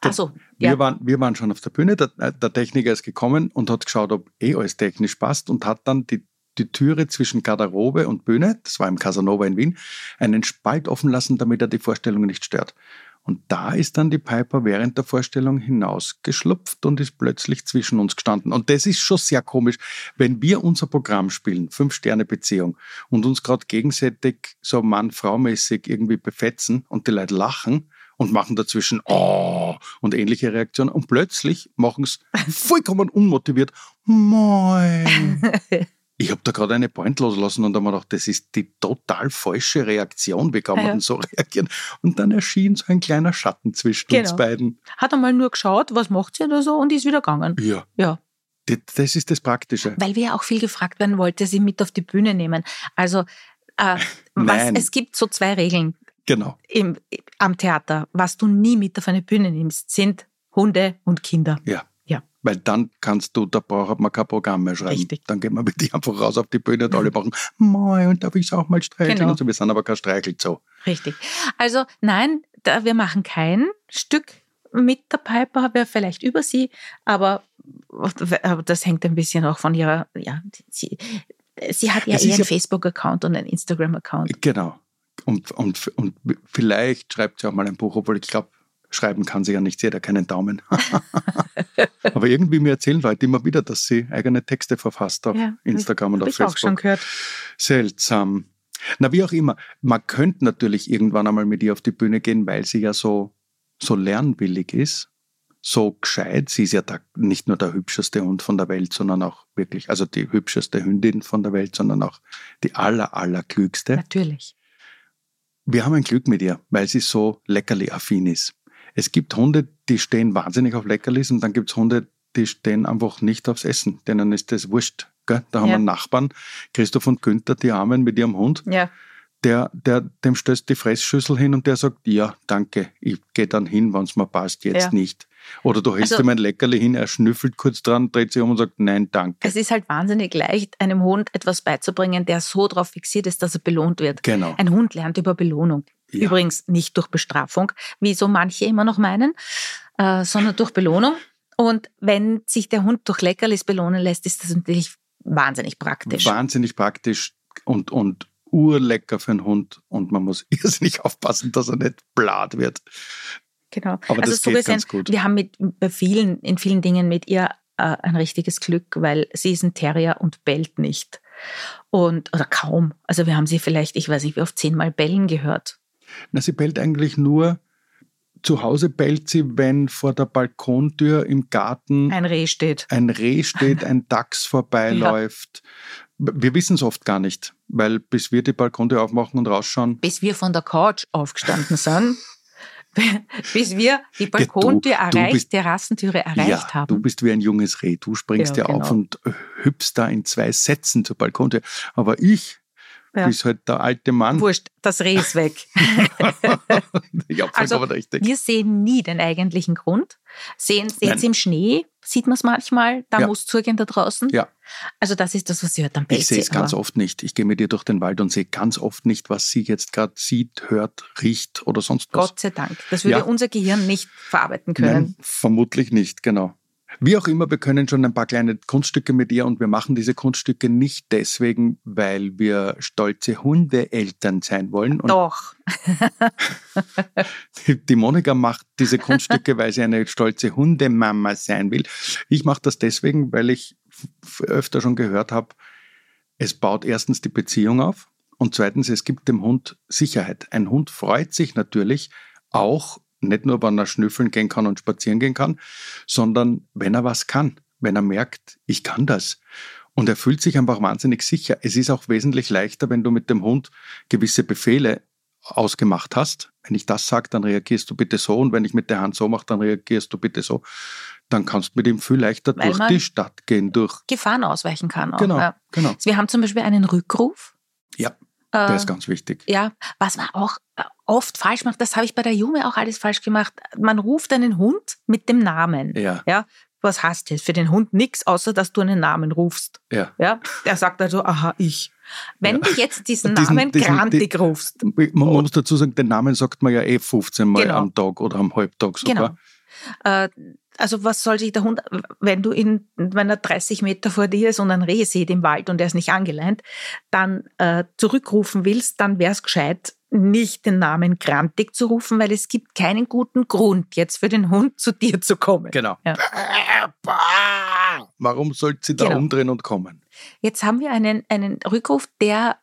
Also, Wir, ja. waren, wir waren schon auf der Bühne, der, der Techniker ist gekommen und hat geschaut, ob eh alles technisch passt und hat dann die, die Türe zwischen Garderobe und Bühne, das war im Casanova in Wien, einen Spalt offen lassen, damit er die Vorstellung nicht stört. Und da ist dann die Piper während der Vorstellung hinausgeschlupft und ist plötzlich zwischen uns gestanden. Und das ist schon sehr komisch, wenn wir unser Programm spielen, Fünf-Sterne-Beziehung, und uns gerade gegenseitig so Mann-Frau-mäßig irgendwie befetzen und die Leute lachen und machen dazwischen oh und ähnliche Reaktionen und plötzlich machen es vollkommen unmotiviert Moin. [laughs] Ich habe da gerade eine Point loslassen und da habe mir gedacht, das ist die total falsche Reaktion. Wie kann man Ja. denn so [laughs] reagieren? Und dann erschien so ein kleiner Schatten zwischen uns Genau. beiden. Hat einmal nur geschaut, was macht sie oder so und ist wieder gegangen. Ja, Ja, das, ist das Praktische. weil wir ja auch viel gefragt werden, wollte sie mit auf die Bühne nehmen. Also, äh, was, es gibt so zwei Regeln Genau. im, am Theater. Was du nie mit auf eine Bühne nimmst, sind Hunde und Kinder. Ja. Ja. Weil dann kannst du, da braucht man kein Programm mehr schreiben. Richtig. Dann geht man mit dir einfach raus auf die Bühne und alle machen, Moin, und darf ich es auch mal streicheln? Genau. Und so, wir sind aber kein Streichelzoo. Richtig. Also nein, da, wir machen kein Stück mit der Piper, wäre vielleicht über sie, aber, aber das hängt ein bisschen auch von ihrer, ja, sie, sie hat ja Es eher einen Facebook-Account und einen Instagram-Account. Genau. Und, und, und vielleicht schreibt sie auch mal ein Buch, obwohl ich glaube, schreiben kann sie ja nicht, sie hat ja keinen Daumen. [laughs] Aber irgendwie mir erzählen Leute immer wieder, dass sie eigene Texte verfasst auf Ja, Instagram und auf ich auch schon Facebook. gehört. Seltsam. Na, wie auch immer. Man könnte natürlich irgendwann einmal mit ihr auf die Bühne gehen, weil sie ja so, so lernwillig ist, so gescheit. Sie ist ja da nicht nur der hübscheste Hund von der Welt, sondern auch wirklich, also die hübscheste Hündin von der Welt, sondern auch die aller, allerklügste. Natürlich. Wir haben ein Glück mit ihr, weil sie so leckerli-affin ist. Es gibt Hunde, die stehen wahnsinnig auf Leckerlis und dann gibt es Hunde, die stehen einfach nicht aufs Essen. Denen ist das wurscht. Gell? Da haben Ja. wir einen Nachbarn, Christoph und Günther, die Armen mit ihrem Hund. Ja. Der, der, dem stößt die Fressschüssel hin und der sagt, ja, danke, ich gehe dann hin, wenn es mir passt, jetzt Ja. nicht. Oder du hältst Also- ihm ein Leckerli hin, er schnüffelt kurz dran, dreht sich um und sagt, nein, danke. Es ist halt wahnsinnig leicht, einem Hund etwas beizubringen, der so darauf fixiert ist, dass er belohnt wird. Genau. Ein Hund lernt über Belohnung. Ja. Übrigens nicht durch Bestrafung, wie so manche immer noch meinen, äh, sondern durch Belohnung. Und wenn sich der Hund durch Leckerlis belohnen lässt, ist das natürlich wahnsinnig praktisch. Wahnsinnig praktisch und, und urlecker für einen Hund und man muss [laughs] irrsinnig aufpassen, dass er nicht blatt wird. Genau. Aber also das so geht gesehen, ganz gut. wir haben mit bei vielen, in vielen Dingen mit ihr äh, ein richtiges Glück, weil sie ist ein Terrier und bellt nicht. Und, oder kaum. Also wir haben sie vielleicht, ich weiß nicht, wie oft zehnmal bellen gehört. Na, sie bellt eigentlich nur, zu Hause bellt sie, wenn vor der Balkontür im Garten Ein Reh steht. ein Reh steht, [laughs] ein Dachs vorbeiläuft. Wir wissen es oft gar nicht, weil bis wir die Balkontür aufmachen und rausschauen, Bis wir von der Couch aufgestanden sind, [laughs] bis wir die Balkontür du erreicht, bist- Terrassentüre erreicht ja, haben. du bist wie ein junges Reh. Du springst ja, Ja, auf genau. und hüpfst da in zwei Sätzen zur Balkontür. Aber ich, Ja. bis halt der alte Mann, Wurscht, das Reh ist weg. [laughs] ich hab's Also, aber richtig. Wir sehen nie den eigentlichen Grund. Sehen jetzt im Schnee, sieht man es manchmal, da Ja. muss zugehen da draußen. Ja. Also das ist das, was sie hört. Dann bellt Ich sehe es ganz oft nicht. Ich gehe mit ihr durch den Wald und sehe ganz oft nicht, was sie jetzt gerade sieht, hört, riecht oder sonst was. Gott sei Dank. Das würde Ja. unser Gehirn nicht verarbeiten können. Nein, vermutlich nicht, genau. Wie auch immer, wir können schon ein paar kleine Kunststücke mit ihr und wir machen diese Kunststücke nicht deswegen, weil wir stolze Hundeeltern sein wollen. Und Doch. [laughs] die Monika macht diese Kunststücke, weil sie eine stolze Hundemama sein will. Ich mache das deswegen, weil ich öfter schon gehört habe, es baut erstens die Beziehung auf und zweitens, es gibt dem Hund Sicherheit. Ein Hund freut sich natürlich auch, nicht nur, wenn er schnüffeln gehen kann und spazieren gehen kann, sondern wenn er was kann, wenn er merkt, ich kann das. Und er fühlt sich einfach wahnsinnig sicher. Es ist auch wesentlich leichter, wenn du mit dem Hund gewisse Befehle ausgemacht hast. Wenn ich das sage, dann reagierst du bitte so und wenn ich mit der Hand so mache, dann reagierst du bitte so. Dann kannst du mit ihm viel leichter Weil durch die Stadt gehen. Durch. Gefahren ausweichen kann auch. Genau, Ja. genau. Wir haben zum Beispiel einen Rückruf. Ja, Äh, der ist ganz wichtig. Ja, was man auch äh, oft falsch macht, das habe ich bei der Jume auch alles falsch gemacht. Man ruft einen Hund mit dem Namen. Ja, Ja, was hast du jetzt für den Hund nichts, außer dass du einen Namen rufst. ja. Ja, der sagt also, aha, ich. Wenn Ja. du jetzt diesen, Diesen- Namen diesen- Grantig rufst, Man muss dazu sagen, den Namen sagt man ja eh 15 Mal Genau. am Tag oder am Halbtag sogar. Genau. Äh, also was soll sich der Hund, wenn du ihn, wenn er 30 Meter vor dir ist und ein Reh sieht im Wald und er ist nicht angeleint, dann äh, zurückrufen willst, dann wäre es gescheit, nicht den Namen Grantig zu rufen, weil es gibt keinen guten Grund jetzt für den Hund zu dir zu kommen. Genau. Ja. Warum sollte sie da Genau. umdrehen und kommen? Jetzt haben wir einen, einen Rückruf, der,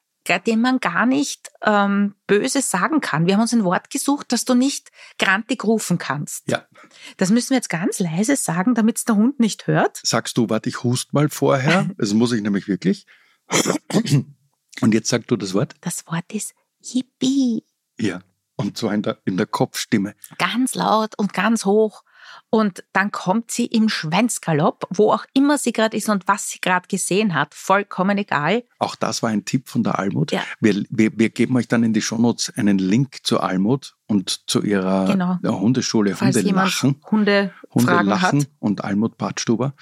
den man gar nicht ähm, böse sagen kann. Wir haben uns ein Wort gesucht, das du nicht grantig rufen kannst. Ja. Das müssen wir jetzt ganz leise sagen, damit es der Hund nicht hört. Sagst du, warte, ich hust mal vorher. [laughs] Das muss ich nämlich wirklich. Und jetzt sagst du das Wort? Das Wort ist Yippie. Ja. Und zwar in der, in der Kopfstimme. Ganz laut und ganz hoch. Und dann kommt sie im Schwänzgalopp, wo auch immer sie gerade ist und was sie gerade gesehen hat. Vollkommen egal. Auch das war ein Tipp von der Almut. Ja. Wir, wir, wir geben euch dann in die Shownotes einen Link zur Almut und zu ihrer Genau. äh, Hundeschule Falls Hunde lachen. Hunde, Hunde Fragen lachen hat. und Almut Badstuber,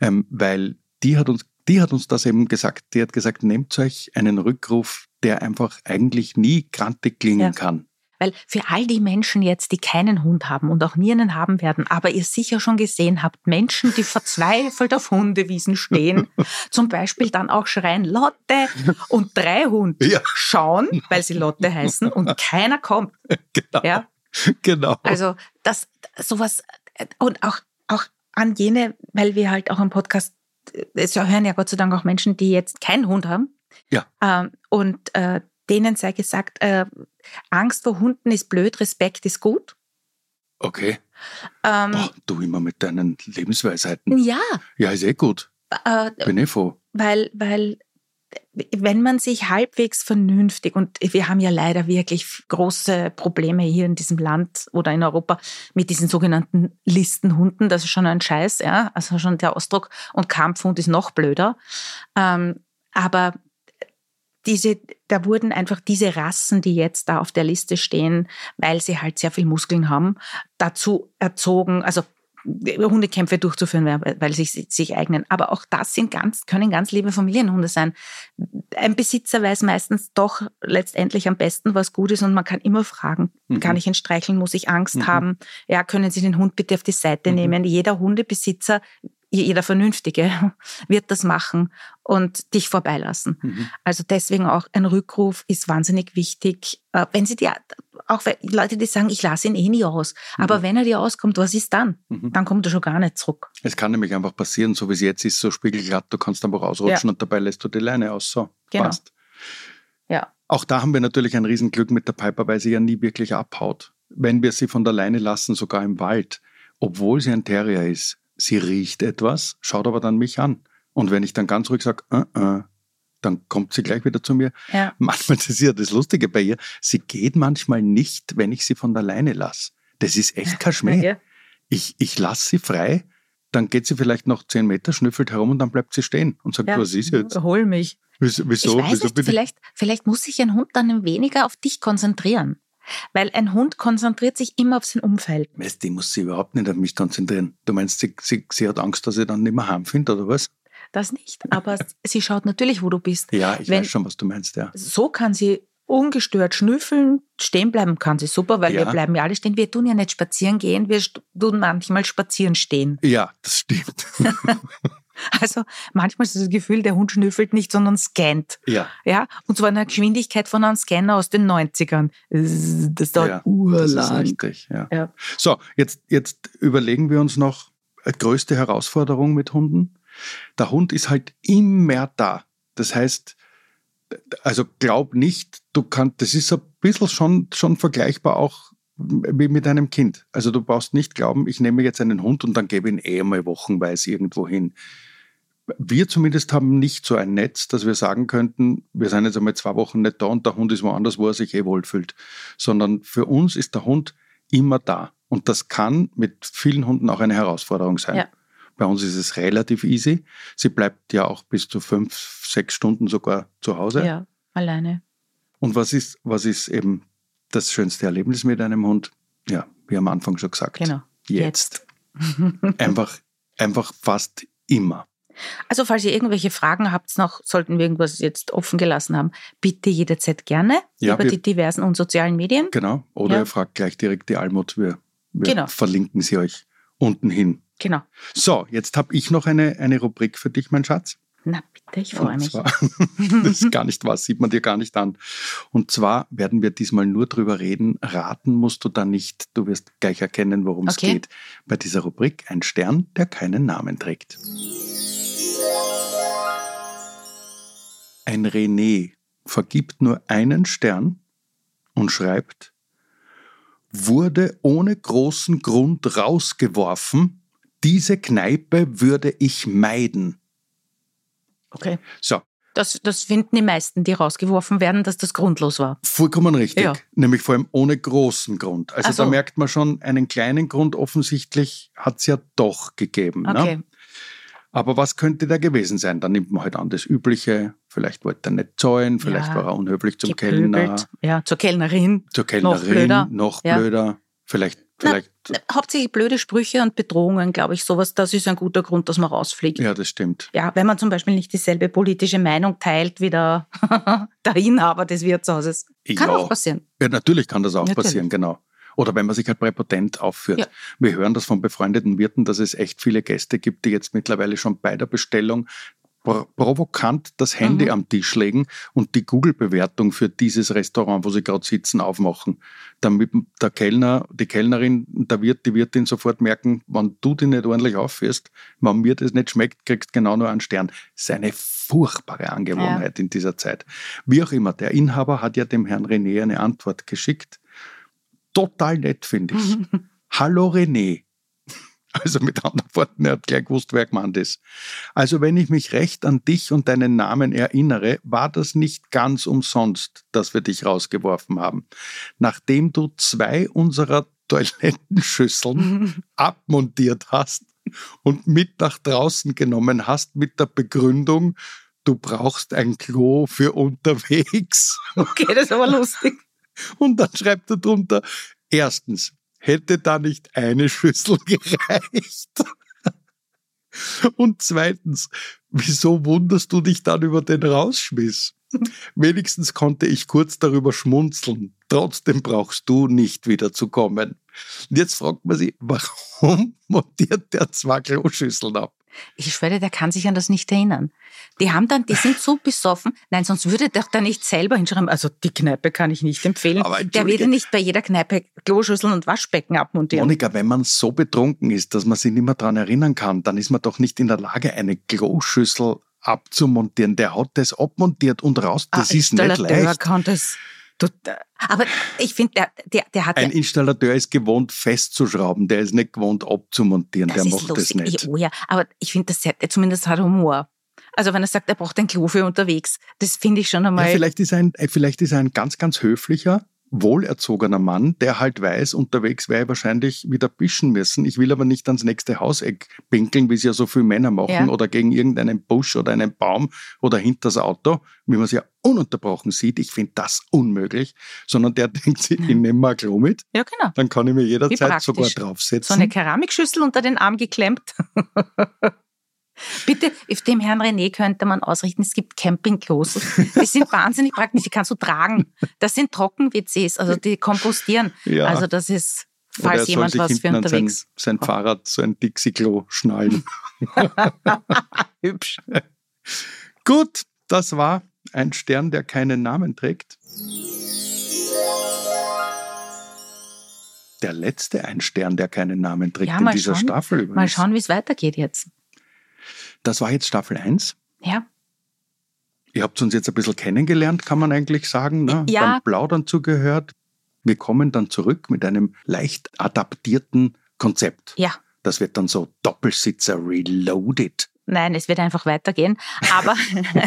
ähm, weil die hat uns die hat uns das eben gesagt. Die hat gesagt, nehmt euch einen Rückruf, der einfach eigentlich nie grantig klingen Ja. kann. Weil für all die Menschen jetzt, die keinen Hund haben und auch nie einen haben werden, aber ihr sicher schon gesehen habt, Menschen, die verzweifelt auf Hundewiesen stehen, [laughs] zum Beispiel dann auch schreien Lotte und drei Hunde Ja. schauen, weil sie Lotte heißen und keiner kommt. [laughs] Genau. Ja? genau. Also das sowas und auch auch an jene, weil wir halt auch im Podcast es hören ja Gott sei Dank auch Menschen, die jetzt keinen Hund haben. Ja. Ähm, und äh, denen sei gesagt, äh, Angst vor Hunden ist blöd, Respekt ist gut. Okay. Ähm, Boah, du immer mit deinen Lebensweisheiten. ja, Ja, ist eh gut. äh, Bin eh froh. weil, weil wenn man sich halbwegs vernünftig, und wir haben ja leider wirklich große Probleme hier in diesem Land oder in Europa mit diesen sogenannten Listenhunden, das ist schon ein Scheiß, ja, also schon der Ausdruck, und Kampfhund ist noch blöder. Ähm, aber diese, da wurden einfach diese Rassen, die jetzt da auf der Liste stehen, weil sie halt sehr viel Muskeln haben, dazu erzogen, also Hundekämpfe durchzuführen, weil sie sich, sich eignen. Aber auch das sind ganz, können ganz liebe Familienhunde sein. Ein Besitzer weiß meistens doch letztendlich am besten, was gut ist und man kann immer fragen, Mhm. kann ich ihn streicheln, muss ich Angst Mhm. haben? Ja, können Sie den Hund bitte auf die Seite Mhm. nehmen? Jeder Hundebesitzer jeder Vernünftige [laughs] wird das machen und dich vorbeilassen. Mhm. Also deswegen auch ein Rückruf ist wahnsinnig wichtig. Äh, wenn sie dir, auch Leute, die sagen, ich lasse ihn eh nie aus. Aber mhm. wenn er dir auskommt, was ist dann? Mhm. Dann kommt er schon gar nicht zurück. Es kann nämlich einfach passieren, so wie es jetzt ist, so spiegelglatt, du kannst einfach ausrutschen ja. und dabei lässt du die Leine aus. So, genau. passt. Ja. Auch da haben wir natürlich ein Riesenglück mit der Piper, weil sie ja nie wirklich abhaut. Wenn wir sie von der Leine lassen, sogar im Wald, obwohl sie ein Terrier ist, sie riecht etwas, schaut aber dann mich an. Und wenn ich dann ganz ruhig sage, uh -uh, dann kommt sie gleich wieder zu mir. Ja. Manchmal das ist ja das Lustige bei ihr, sie geht manchmal nicht, wenn ich sie von der Leine lasse. Das ist echt kein Schmäh. Ja. Ich, ich lasse sie frei, dann geht sie vielleicht noch zehn Meter, schnüffelt herum und dann bleibt sie stehen und sagt, ja, was ist jetzt? Hol mich. Wieso? wieso ich weiß wieso nicht, vielleicht, vielleicht muss sich ein Hund dann weniger auf dich konzentrieren. Weil ein Hund konzentriert sich immer auf sein Umfeld. Weißt, die muss sich überhaupt nicht auf mich konzentrieren. Du meinst, sie, sie, sie hat Angst, dass ich dann nicht mehr heimfinde, oder was? Das nicht, aber [laughs] sie schaut natürlich, wo du bist. Ja, ich Wenn, weiß schon, was du meinst, ja. So kann sie ungestört schnüffeln, stehen bleiben kann sie super, weil ja. wir bleiben ja alle stehen. Wir tun ja nicht spazieren gehen, wir tun manchmal spazieren stehen. Ja, das stimmt. [laughs] [laughs] Also manchmal ist das Gefühl, der Hund schnüffelt nicht, sondern scannt. Ja. Ja. Und zwar in der Geschwindigkeit von einem Scanner aus den 90ern. Das dauert ja, urlang. Das ist richtig, ja. ja. So, jetzt, jetzt überlegen wir uns noch äh, größte Herausforderung mit Hunden. Der Hund ist halt immer da. Das heißt, also glaub nicht, du kannst, das ist ein bisschen schon, schon vergleichbar auch wie mit einem Kind. Also du brauchst nicht glauben, ich nehme jetzt einen Hund und dann gebe ihn eh mal wochenweise irgendwo hin. Wir zumindest haben nicht so ein Netz, dass wir sagen könnten, wir sind jetzt einmal zwei Wochen nicht da und der Hund ist woanders, wo er sich eh wohlfühlt. Sondern für uns ist der Hund immer da. Und das kann mit vielen Hunden auch eine Herausforderung sein. Ja. Bei uns ist es relativ easy. Sie bleibt ja auch bis zu fünf, sechs Stunden sogar zu Hause. Ja, alleine. Und was ist, was ist eben das schönste Erlebnis mit einem Hund? Ja, wie am Anfang schon gesagt. Genau. Jetzt. Jetzt. [laughs] einfach, einfach fast immer. Also falls ihr irgendwelche Fragen habt noch, sollten wir irgendwas jetzt offen gelassen haben, bitte jederzeit gerne ja, über wir, die diversen und sozialen Medien. Genau. Oder ja. ihr fragt gleich direkt die Almut. Wir, wir genau. verlinken sie euch unten hin. Genau. So, jetzt habe ich noch eine, eine Rubrik für dich, mein Schatz. Na bitte, ich freue mich. Zwar, [laughs] das ist gar nicht was, sieht man dir gar nicht an. Und zwar werden wir diesmal nur drüber reden. Raten musst du da nicht. Du wirst gleich erkennen, worum okay. es geht. Bei dieser Rubrik ein Stern, der keinen Namen trägt. Ein René vergibt nur einen Stern und schreibt, wurde ohne großen Grund rausgeworfen, diese Kneipe würde ich meiden. Okay. So. Das, das finden die meisten, die rausgeworfen werden, dass das grundlos war. Vollkommen richtig. Ja. Nämlich vor allem ohne großen Grund. Also so. da merkt man schon, einen kleinen Grund offensichtlich hat es ja doch gegeben. Ne? Okay. Ne? Aber was könnte da gewesen sein? Dann nimmt man halt an das Übliche. Vielleicht wollte er nicht zahlen, vielleicht ja, war er unhöflich zum gepöbelt. Kellner. Ja, zur Kellnerin. Zur Kellnerin, noch blöder. Noch blöder. Ja. Vielleicht Vielleicht. Na, hauptsächlich blöde Sprüche und Bedrohungen, glaube ich, sowas, das ist ein guter Grund, dass man rausfliegt. Ja, das stimmt. Ja, wenn man zum Beispiel nicht dieselbe politische Meinung teilt wie der, [laughs] der Inhaber des Wirtshauses. Kann ja. auch passieren. Ja, natürlich kann das auch natürlich. passieren, genau. Oder wenn man sich halt präpotent aufführt. Ja. Wir hören das von befreundeten Wirten, dass es echt viele Gäste gibt, die jetzt mittlerweile schon bei der Bestellung provokant das Handy mhm. am Tisch legen und die Google-Bewertung für dieses Restaurant, wo sie gerade sitzen, aufmachen. Damit der Kellner, die Kellnerin, der Wirt, die Wirtin sofort merken, wenn du dich nicht ordentlich aufführst, wenn mir das nicht schmeckt, kriegst du genau nur einen Stern. Das ist eine furchtbare Angewohnheit ja. in dieser Zeit. Wie auch immer, der Inhaber hat ja dem Herrn René eine Antwort geschickt. Total nett, finde ich. [laughs] Hallo René, also mit anderen Worten, er hat gleich gewusst, wer gemeint ist. Also wenn ich mich recht an dich und deinen Namen erinnere, war das nicht ganz umsonst, dass wir dich rausgeworfen haben. Nachdem du zwei unserer Toilettenschüsseln [laughs] abmontiert hast und mit nach draußen genommen hast mit der Begründung, du brauchst ein Klo für unterwegs. Okay, das ist aber lustig. Und dann schreibt er drunter, erstens, hätte da nicht eine Schüssel [laughs] gereicht? Und zweitens, wieso wunderst du dich dann über den Rausschmiss? Wenigstens konnte ich kurz darüber schmunzeln. Trotzdem brauchst du nicht wieder zu kommen. Und jetzt fragt man sich, warum [laughs] montiert der zwei Kloschüsseln ab? Ich schwöre, der kann sich an das nicht erinnern. Die haben dann, die sind so besoffen. Nein, sonst würde der da nicht selber hinschreiben. Also die Kneipe kann ich nicht empfehlen. Aber der würde nicht bei jeder Kneipe Kloschüsseln und Waschbecken abmontieren. Monika, wenn man so betrunken ist, dass man sich nicht mehr daran erinnern kann, dann ist man doch nicht in der Lage, eine Kloschüssel abzumontieren. Der hat das abmontiert und raus. Das Ah, ist nicht Installateur leicht. kann das. Aber ich finde, der, der, der hat Ein ja, Installateur ist gewohnt festzuschrauben, der ist nicht gewohnt abzumontieren, das der macht lustig. das nicht. Ich, oh ja, aber ich finde, das hat, zumindest hat Humor. Also wenn er sagt, er braucht ein Klo für unterwegs, das finde ich schon Ja, einmal. vielleicht, ist er ein, äh, vielleicht ist er ein ganz, ganz höflicher, wohlerzogener Mann, der halt weiß, unterwegs werde ich wahrscheinlich wieder pischen müssen. Ich will aber nicht ans nächste Hauseck pinkeln, wie es ja so viele Männer machen, Ja. oder gegen irgendeinen Busch oder einen Baum oder hinter das Auto, wie man es ja ununterbrochen sieht. Ich finde das unmöglich, sondern der [laughs] denkt sich, ich nehme mal Klo mit, ja, genau. dann kann ich mir jederzeit sogar So draufsetzen. eine Keramikschüssel unter den Arm geklemmt. [laughs] Bitte, auf dem Herrn René könnte man ausrichten, es gibt Campingklos. Die sind [laughs] wahnsinnig praktisch, die kannst du tragen. Das sind Trocken-WCs, also die kompostieren. Ja. Also das ist, Oder falls soll jemand was für an sein, unterwegs. sein Fahrrad so ein Dixie-Klo schnallen. Hübsch. [laughs] Gut, das war ein Stern, der keinen Namen trägt. Der letzte ein Stern, der keinen Namen trägt Ja, in dieser schauen. Staffel übrigens. Mal schauen, wie es weitergeht jetzt. Das war jetzt Staffel 1. Ja, Ihr habt uns jetzt ein bisschen kennengelernt, kann man eigentlich sagen. Ne? Ja. Beim Plaudern zugehört. Wir kommen dann zurück mit einem leicht adaptierten Konzept. ja. Das wird dann so Doppelsitzer reloaded. Nein, es wird einfach weitergehen. Aber,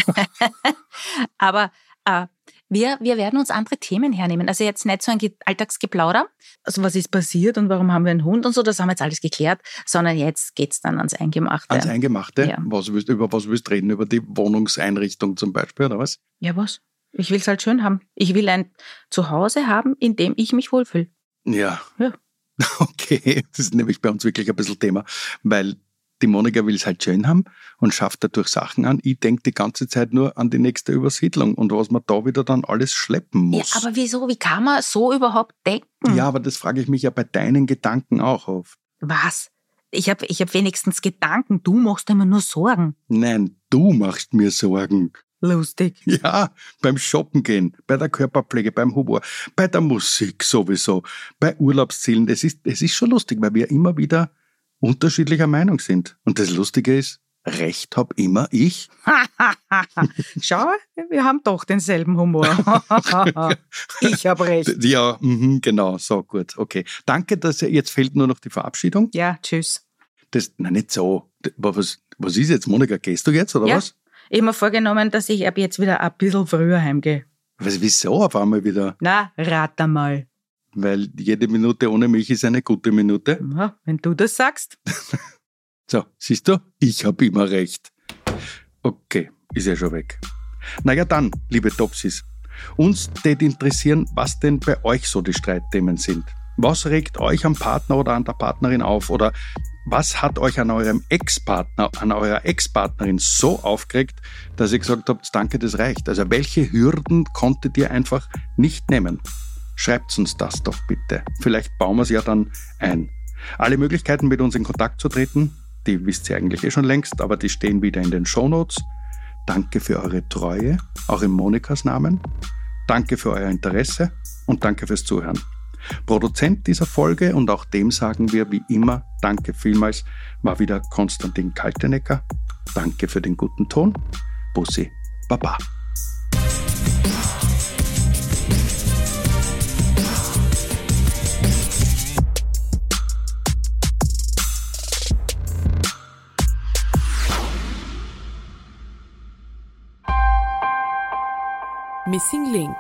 [laughs] [laughs] aber äh, wir, wir werden uns andere Themen hernehmen. Also jetzt nicht so ein Ge- Alltagsgeplauder. Also was ist passiert und warum haben wir einen Hund und so, das haben wir jetzt alles geklärt, sondern jetzt geht's dann ans Eingemachte. Ans Eingemachte. Ja. Was willst, über was willst du reden? Über die Wohnungseinrichtung zum Beispiel, oder was? ja, was? Ich will's halt schön haben. Ich will ein Zuhause haben, in dem ich mich wohlfühle. Ja. Ja. [laughs] Okay, das ist nämlich bei uns wirklich ein bisschen Thema, weil die Monika will es halt schön haben und schafft dadurch Sachen an. Ich denke die ganze Zeit nur an die nächste Übersiedlung und was man da wieder dann alles schleppen Ja, muss. aber wieso? Wie kann man so überhaupt denken? Ja, aber das frage ich mich ja bei deinen Gedanken auch oft. Was? Ich habe ich hab wenigstens Gedanken. Du machst immer nur Sorgen. Nein, du machst mir Sorgen. Lustig. [laughs] Ja, beim Shoppen gehen, bei der Körperpflege, beim Humor, bei der Musik sowieso, bei Urlaubszielen. Das ist, es ist schon lustig, weil wir immer wieder unterschiedlicher Meinung sind. Und das Lustige ist, Recht hab immer ich. [laughs] Schau, wir haben doch denselben Humor. [laughs] ich habe recht. Ja, mhm, genau, so gut. Okay. Danke, dass ihr, jetzt fehlt nur noch die Verabschiedung. Ja, tschüss. Das, nein, nicht so. Was, was ist jetzt, Monika? Gehst du jetzt oder Ja. was? Ich habe mir vorgenommen, dass ich ab jetzt wieder ein bisschen früher heimgehe. was? Wieso auf einmal wieder? Na, rat einmal. Weil jede Minute ohne mich ist eine gute Minute. Ja, wenn du das sagst. [laughs] So, siehst du? Ich habe immer recht. Okay, ist ja schon weg. Naja dann, liebe Topsis, uns tät interessieren, was denn bei euch so die Streitthemen sind. Was regt euch am Partner oder an der Partnerin auf? Oder was hat euch an eurem Ex-Partner, an eurer Ex-Partnerin so aufgeregt, dass ihr gesagt habt, danke, das reicht? Also welche Hürden konntet ihr einfach nicht nehmen? Schreibt uns das doch bitte. Vielleicht bauen wir es ja dann ein. Alle Möglichkeiten, mit uns in Kontakt zu treten, die wisst ihr eigentlich eh schon längst, aber die stehen wieder in den Shownotes. Danke für eure Treue, auch in Monikas Namen. Danke für euer Interesse und danke fürs Zuhören. Produzent dieser Folge und auch dem sagen wir wie immer Danke vielmals, war wieder Konstantin Kaltenecker. Danke für den guten Ton. Bussi, Baba. Missing Link